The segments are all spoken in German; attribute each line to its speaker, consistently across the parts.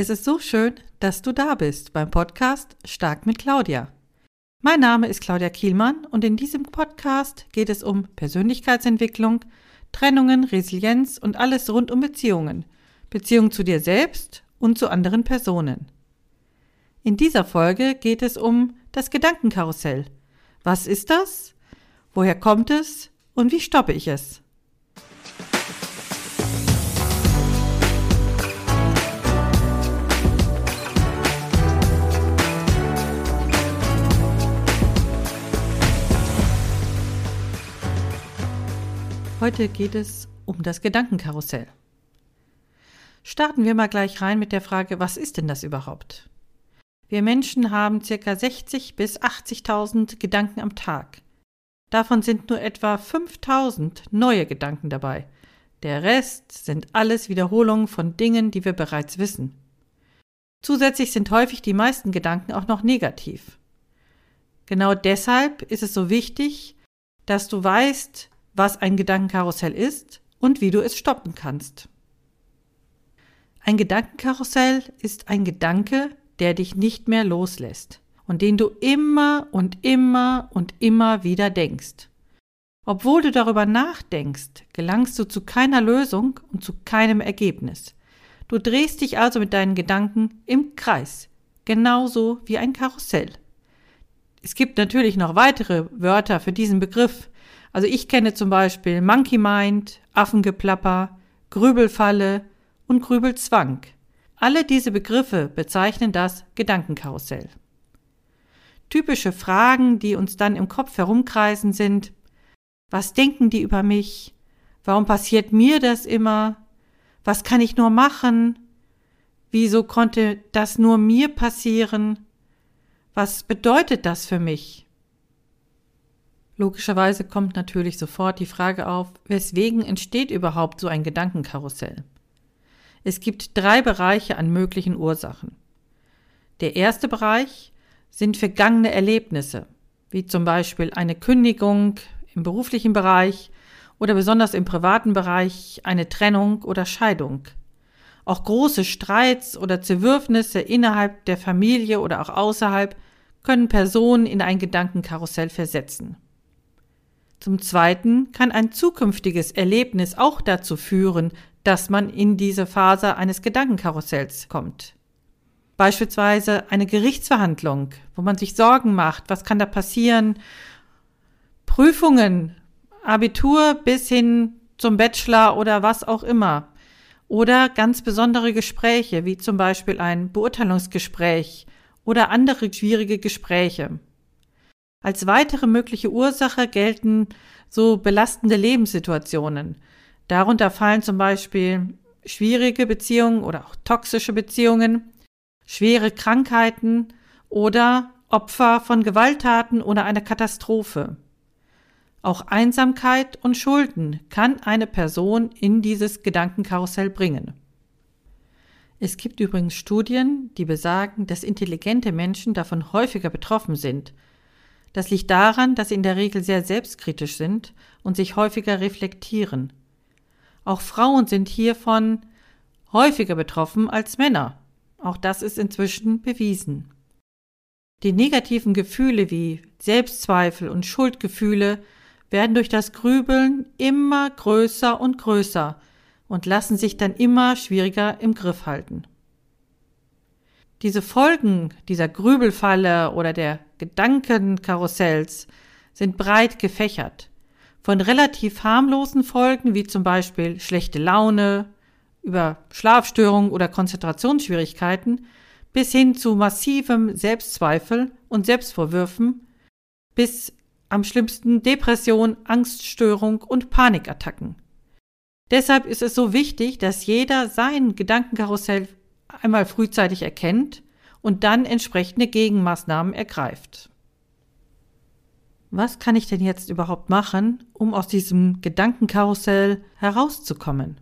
Speaker 1: Es ist so schön, dass du da bist beim Podcast Stark mit Claudia. Mein Name ist Claudia Kielmann und in diesem Podcast geht es um Persönlichkeitsentwicklung, Trennungen, Resilienz und alles rund um Beziehungen, Beziehung zu dir selbst und zu anderen Personen. In dieser Folge geht es um das Gedankenkarussell. Was ist das? Woher kommt es? Und wie stoppe ich es? Heute geht es um das Gedankenkarussell. Starten wir mal gleich rein mit der Frage, was ist denn das überhaupt? Wir Menschen haben ca. 60 bis 80.000 Gedanken am Tag. Davon sind nur etwa 5000 neue Gedanken dabei. Der Rest sind alles Wiederholungen von Dingen, die wir bereits wissen. Zusätzlich sind häufig die meisten Gedanken auch noch negativ. Genau deshalb ist es so wichtig, dass du weißt, was ein Gedankenkarussell ist und wie du es stoppen kannst. Ein Gedankenkarussell ist ein Gedanke, der dich nicht mehr loslässt und den du immer und immer und immer wieder denkst. Obwohl du darüber nachdenkst, gelangst du zu keiner Lösung und zu keinem Ergebnis. Du drehst dich also mit deinen Gedanken im Kreis, genauso wie ein Karussell. Es gibt natürlich noch weitere Wörter für diesen Begriff, also ich kenne zum Beispiel Monkey Mind, Affengeplapper, Grübelfalle und Grübelzwang. Alle diese Begriffe bezeichnen das Gedankenkarussell. Typische Fragen, die uns dann im Kopf herumkreisen, sind Was denken die über mich? Warum passiert mir das immer? Was kann ich nur machen? Wieso konnte das nur mir passieren? Was bedeutet das für mich? Logischerweise kommt natürlich sofort die Frage auf, weswegen entsteht überhaupt so ein Gedankenkarussell? Es gibt drei Bereiche an möglichen Ursachen. Der erste Bereich sind vergangene Erlebnisse, wie zum Beispiel eine Kündigung im beruflichen Bereich oder besonders im privaten Bereich eine Trennung oder Scheidung. Auch große Streits oder Zerwürfnisse innerhalb der Familie oder auch außerhalb können Personen in ein Gedankenkarussell versetzen. Zum Zweiten kann ein zukünftiges Erlebnis auch dazu führen, dass man in diese Phase eines Gedankenkarussells kommt. Beispielsweise eine Gerichtsverhandlung, wo man sich Sorgen macht, was kann da passieren, Prüfungen, Abitur bis hin zum Bachelor oder was auch immer. Oder ganz besondere Gespräche, wie zum Beispiel ein Beurteilungsgespräch oder andere schwierige Gespräche. Als weitere mögliche Ursache gelten so belastende Lebenssituationen. Darunter fallen zum Beispiel schwierige Beziehungen oder auch toxische Beziehungen, schwere Krankheiten oder Opfer von Gewalttaten oder einer Katastrophe. Auch Einsamkeit und Schulden kann eine Person in dieses Gedankenkarussell bringen. Es gibt übrigens Studien, die besagen, dass intelligente Menschen davon häufiger betroffen sind das liegt daran, dass sie in der Regel sehr selbstkritisch sind und sich häufiger reflektieren. Auch Frauen sind hiervon häufiger betroffen als Männer. Auch das ist inzwischen bewiesen. Die negativen Gefühle wie Selbstzweifel und Schuldgefühle werden durch das Grübeln immer größer und größer und lassen sich dann immer schwieriger im Griff halten. Diese Folgen dieser Grübelfalle oder der Gedankenkarussells sind breit gefächert. Von relativ harmlosen Folgen wie zum Beispiel schlechte Laune, über Schlafstörungen oder Konzentrationsschwierigkeiten bis hin zu massivem Selbstzweifel und Selbstvorwürfen bis am schlimmsten Depression, Angststörung und Panikattacken. Deshalb ist es so wichtig, dass jeder sein Gedankenkarussell einmal frühzeitig erkennt und dann entsprechende Gegenmaßnahmen ergreift. Was kann ich denn jetzt überhaupt machen, um aus diesem Gedankenkarussell herauszukommen?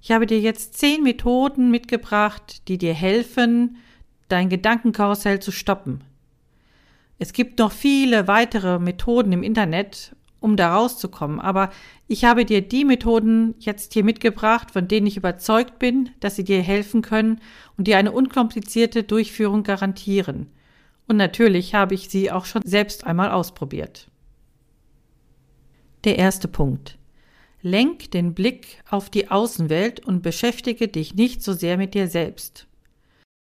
Speaker 1: Ich habe dir jetzt zehn Methoden mitgebracht, die dir helfen, dein Gedankenkarussell zu stoppen. Es gibt noch viele weitere Methoden im Internet um da rauszukommen. Aber ich habe dir die Methoden jetzt hier mitgebracht, von denen ich überzeugt bin, dass sie dir helfen können und dir eine unkomplizierte Durchführung garantieren. Und natürlich habe ich sie auch schon selbst einmal ausprobiert. Der erste Punkt. Lenk den Blick auf die Außenwelt und beschäftige dich nicht so sehr mit dir selbst.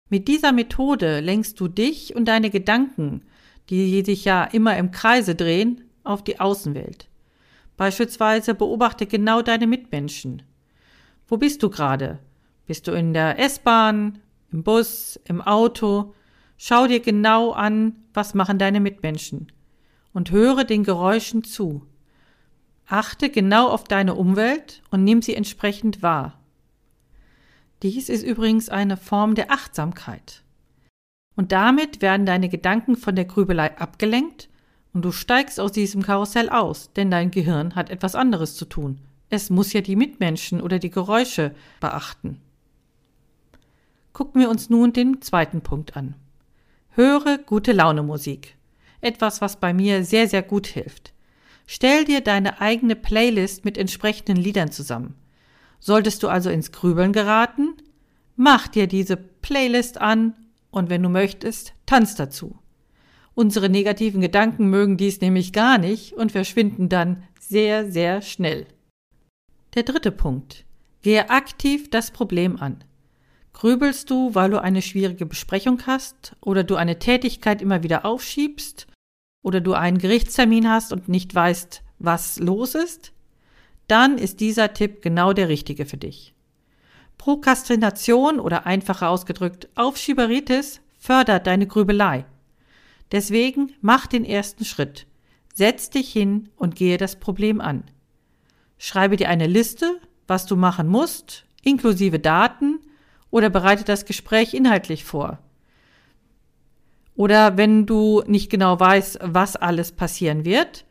Speaker 1: Mit dieser Methode lenkst du dich und deine Gedanken, die sich ja immer im Kreise drehen, auf die Außenwelt. Beispielsweise beobachte genau deine Mitmenschen. Wo bist du gerade? Bist du in der S-Bahn, im Bus, im Auto? Schau dir genau an, was machen deine Mitmenschen und höre den Geräuschen zu. Achte genau auf deine Umwelt und nimm sie entsprechend wahr. Dies ist übrigens eine Form der Achtsamkeit. Und damit werden deine Gedanken von der Grübelei abgelenkt und du steigst aus diesem Karussell aus, denn dein Gehirn hat etwas anderes zu tun. Es muss ja die Mitmenschen oder die Geräusche beachten. Gucken wir uns nun den zweiten Punkt an. Höre gute Laune Musik. Etwas, was bei mir sehr, sehr gut hilft. Stell dir deine eigene Playlist mit entsprechenden Liedern zusammen. Solltest du also ins Grübeln geraten, mach dir diese Playlist an und wenn du möchtest, tanz dazu. Unsere negativen Gedanken mögen dies nämlich gar nicht und verschwinden dann sehr, sehr schnell. Der dritte Punkt. Gehe aktiv das Problem an. Grübelst du, weil du eine schwierige Besprechung hast oder du eine Tätigkeit immer wieder aufschiebst oder du einen Gerichtstermin hast und nicht weißt, was los ist, dann ist dieser Tipp genau der richtige für dich. Prokrastination oder einfacher ausgedrückt Aufschieberitis fördert deine Grübelei. Deswegen mach den ersten Schritt. Setz dich hin und gehe das Problem an. Schreibe dir eine Liste, was du machen musst, inklusive Daten, oder bereite das Gespräch inhaltlich vor. Oder wenn du nicht genau weißt, was alles passieren wird,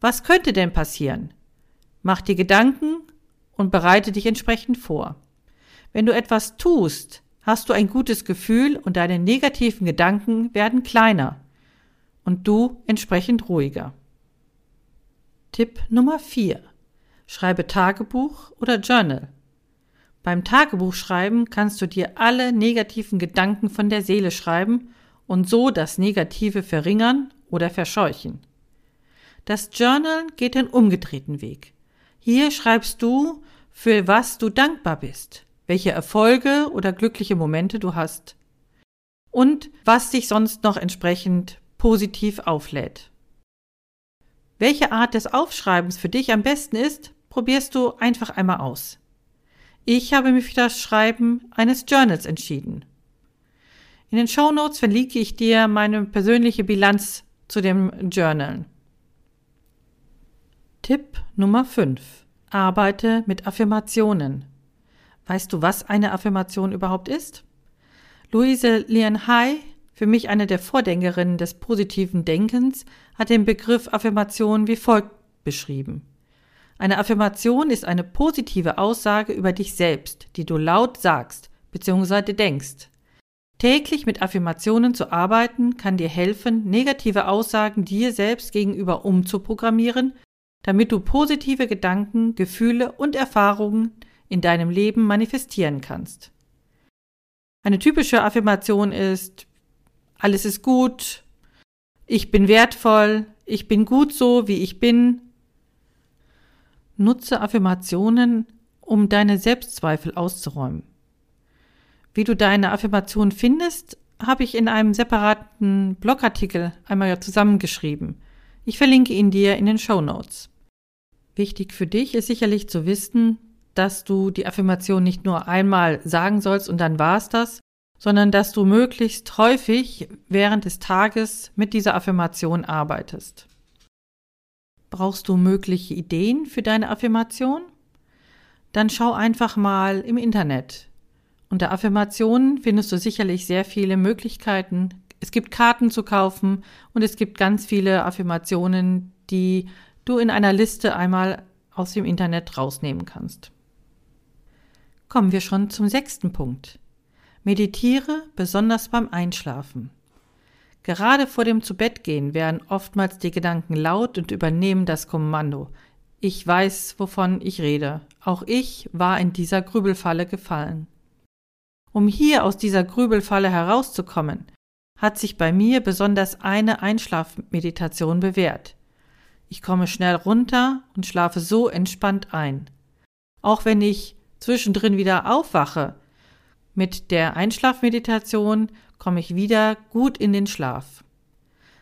Speaker 1: was könnte denn passieren? Mach dir Gedanken und bereite dich entsprechend vor. Wenn du etwas tust, hast du ein gutes Gefühl und deine negativen Gedanken werden kleiner und du entsprechend ruhiger. Tipp Nummer 4. Schreibe Tagebuch oder Journal. Beim Tagebuchschreiben kannst du dir alle negativen Gedanken von der Seele schreiben und so das Negative verringern oder verscheuchen. Das Journal geht den umgedrehten Weg. Hier schreibst du, für was du dankbar bist, welche Erfolge oder glückliche Momente du hast und was dich sonst noch entsprechend positiv auflädt. Welche Art des Aufschreibens für dich am besten ist, probierst du einfach einmal aus. Ich habe mich für das Schreiben eines Journals entschieden. In den Show Notes verlinke ich dir meine persönliche Bilanz zu dem Journal. Tipp Nummer 5. Arbeite mit Affirmationen. Weißt du, was eine Affirmation überhaupt ist? Louise Lian Hai, für mich eine der Vordenkerinnen des positiven Denkens, hat den Begriff Affirmation wie folgt beschrieben. Eine Affirmation ist eine positive Aussage über dich selbst, die du laut sagst bzw. denkst. Täglich mit Affirmationen zu arbeiten kann dir helfen, negative Aussagen dir selbst gegenüber umzuprogrammieren, damit du positive Gedanken, Gefühle und Erfahrungen in deinem Leben manifestieren kannst. Eine typische Affirmation ist alles ist gut, ich bin wertvoll, ich bin gut so, wie ich bin. Nutze Affirmationen, um deine Selbstzweifel auszuräumen. Wie du deine Affirmation findest, habe ich in einem separaten Blogartikel einmal zusammengeschrieben. Ich verlinke ihn dir in den Show Notes. Wichtig für dich ist sicherlich zu wissen, dass du die Affirmation nicht nur einmal sagen sollst und dann war es das, sondern dass du möglichst häufig während des Tages mit dieser Affirmation arbeitest. Brauchst du mögliche Ideen für deine Affirmation? Dann schau einfach mal im Internet. Unter Affirmationen findest du sicherlich sehr viele Möglichkeiten. Es gibt Karten zu kaufen und es gibt ganz viele Affirmationen, die du in einer Liste einmal aus dem Internet rausnehmen kannst. Kommen wir schon zum sechsten Punkt. Meditiere besonders beim Einschlafen. Gerade vor dem Zubettgehen werden oftmals die Gedanken laut und übernehmen das Kommando. Ich weiß, wovon ich rede. Auch ich war in dieser Grübelfalle gefallen. Um hier aus dieser Grübelfalle herauszukommen, hat sich bei mir besonders eine Einschlafmeditation bewährt. Ich komme schnell runter und schlafe so entspannt ein. Auch wenn ich zwischendrin wieder aufwache, mit der Einschlafmeditation komme ich wieder gut in den Schlaf.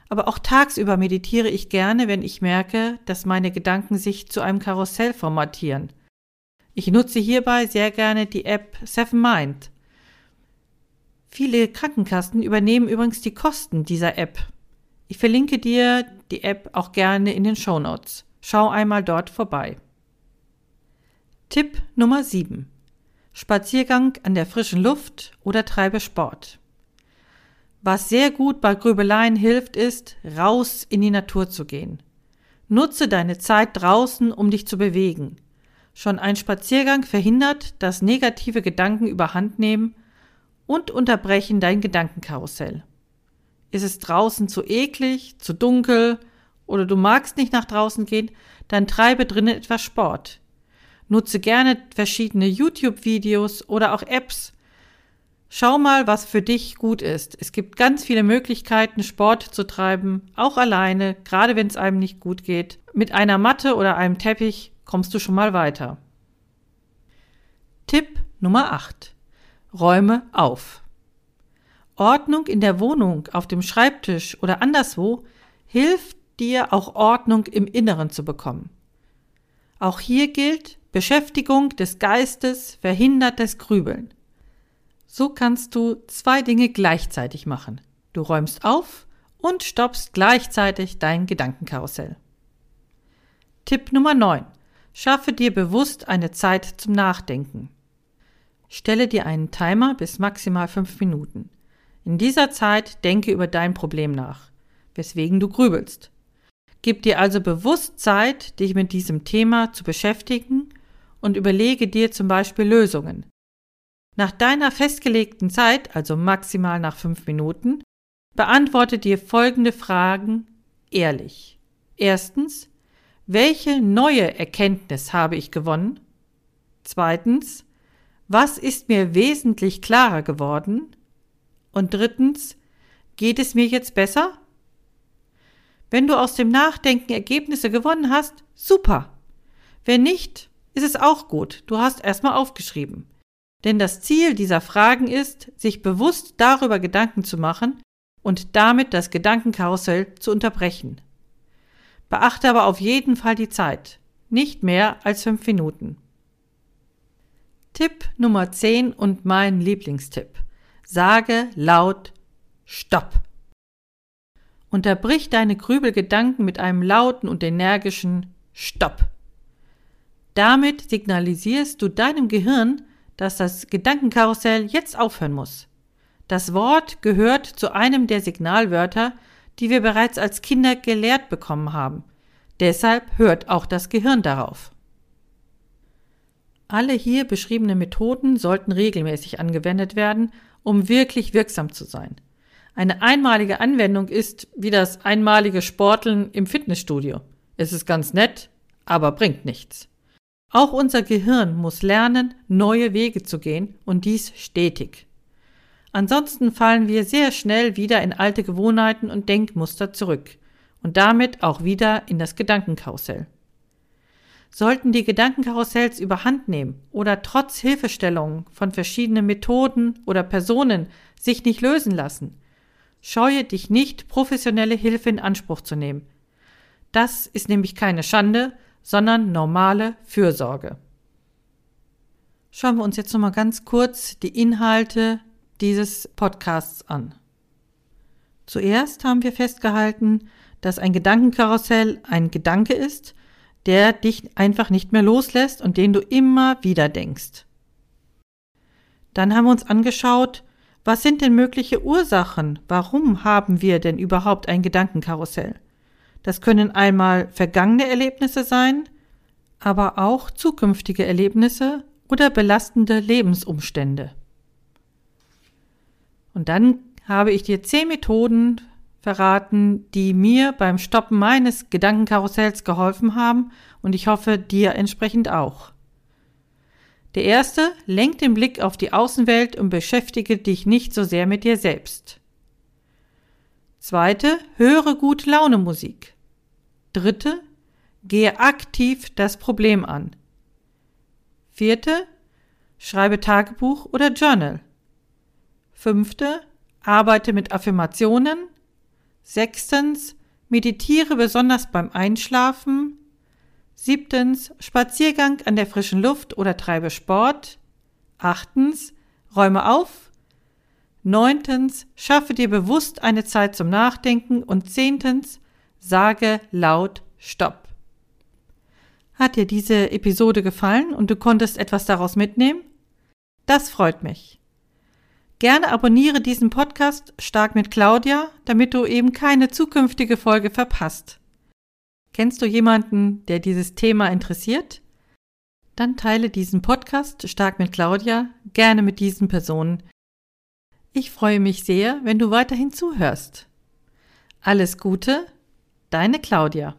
Speaker 1: Aber auch tagsüber meditiere ich gerne, wenn ich merke, dass meine Gedanken sich zu einem Karussell formatieren. Ich nutze hierbei sehr gerne die App Seven Mind. Viele Krankenkassen übernehmen übrigens die Kosten dieser App. Ich verlinke dir die App auch gerne in den Show Notes. Schau einmal dort vorbei. Tipp Nummer 7. Spaziergang an der frischen Luft oder treibe Sport. Was sehr gut bei Grübeleien hilft, ist, raus in die Natur zu gehen. Nutze deine Zeit draußen, um dich zu bewegen. Schon ein Spaziergang verhindert, dass negative Gedanken überhand nehmen und unterbrechen dein Gedankenkarussell. Ist es draußen zu eklig, zu dunkel oder du magst nicht nach draußen gehen, dann treibe drinnen etwas Sport. Nutze gerne verschiedene YouTube-Videos oder auch Apps. Schau mal, was für dich gut ist. Es gibt ganz viele Möglichkeiten, Sport zu treiben, auch alleine, gerade wenn es einem nicht gut geht. Mit einer Matte oder einem Teppich kommst du schon mal weiter. Tipp Nummer 8. Räume auf. Ordnung in der Wohnung, auf dem Schreibtisch oder anderswo hilft dir auch Ordnung im Inneren zu bekommen. Auch hier gilt, Beschäftigung des Geistes verhindert das Grübeln. So kannst du zwei Dinge gleichzeitig machen. Du räumst auf und stoppst gleichzeitig dein Gedankenkarussell. Tipp Nummer 9. Schaffe dir bewusst eine Zeit zum Nachdenken. Stelle dir einen Timer bis maximal fünf Minuten. In dieser Zeit denke über dein Problem nach, weswegen du grübelst. Gib dir also bewusst Zeit, dich mit diesem Thema zu beschäftigen und überlege dir zum Beispiel Lösungen. Nach deiner festgelegten Zeit, also maximal nach fünf Minuten, beantworte dir folgende Fragen ehrlich. Erstens, welche neue Erkenntnis habe ich gewonnen? Zweitens, was ist mir wesentlich klarer geworden? Und drittens, geht es mir jetzt besser? Wenn du aus dem Nachdenken Ergebnisse gewonnen hast, super. Wenn nicht, ist es auch gut. Du hast erstmal aufgeschrieben. Denn das Ziel dieser Fragen ist, sich bewusst darüber Gedanken zu machen und damit das Gedankenkarussell zu unterbrechen. Beachte aber auf jeden Fall die Zeit. Nicht mehr als fünf Minuten. Tipp Nummer 10 und mein Lieblingstipp. Sage laut Stopp. Unterbrich deine Grübelgedanken mit einem lauten und energischen Stopp. Damit signalisierst du deinem Gehirn, dass das Gedankenkarussell jetzt aufhören muss. Das Wort gehört zu einem der Signalwörter, die wir bereits als Kinder gelehrt bekommen haben. Deshalb hört auch das Gehirn darauf. Alle hier beschriebenen Methoden sollten regelmäßig angewendet werden, um wirklich wirksam zu sein. Eine einmalige Anwendung ist wie das einmalige Sporteln im Fitnessstudio. Es ist ganz nett, aber bringt nichts. Auch unser Gehirn muss lernen, neue Wege zu gehen und dies stetig. Ansonsten fallen wir sehr schnell wieder in alte Gewohnheiten und Denkmuster zurück und damit auch wieder in das Gedankenkarussell. Sollten die Gedankenkarussells überhand nehmen oder trotz Hilfestellungen von verschiedenen Methoden oder Personen sich nicht lösen lassen, scheue dich nicht, professionelle Hilfe in Anspruch zu nehmen. Das ist nämlich keine Schande, sondern normale Fürsorge. Schauen wir uns jetzt nochmal ganz kurz die Inhalte dieses Podcasts an. Zuerst haben wir festgehalten, dass ein Gedankenkarussell ein Gedanke ist, der dich einfach nicht mehr loslässt und den du immer wieder denkst. Dann haben wir uns angeschaut, was sind denn mögliche Ursachen? Warum haben wir denn überhaupt ein Gedankenkarussell? Das können einmal vergangene Erlebnisse sein, aber auch zukünftige Erlebnisse oder belastende Lebensumstände. Und dann habe ich dir zehn Methoden verraten, die mir beim Stoppen meines Gedankenkarussells geholfen haben und ich hoffe dir entsprechend auch. Der erste, lenk den Blick auf die Außenwelt und beschäftige dich nicht so sehr mit dir selbst. Zweite, höre gute Laune Musik. Dritte, gehe aktiv das Problem an. Vierte, schreibe Tagebuch oder Journal. Fünfte, arbeite mit Affirmationen. Sechstens, meditiere besonders beim Einschlafen. Siebtens, Spaziergang an der frischen Luft oder treibe Sport. Achtens, räume auf. Neuntens, schaffe dir bewusst eine Zeit zum Nachdenken. Und zehntens, sage laut Stopp. Hat dir diese Episode gefallen und du konntest etwas daraus mitnehmen? Das freut mich. Gerne abonniere diesen Podcast Stark mit Claudia, damit du eben keine zukünftige Folge verpasst. Kennst du jemanden, der dieses Thema interessiert? Dann teile diesen Podcast Stark mit Claudia gerne mit diesen Personen. Ich freue mich sehr, wenn du weiterhin zuhörst. Alles Gute, deine Claudia.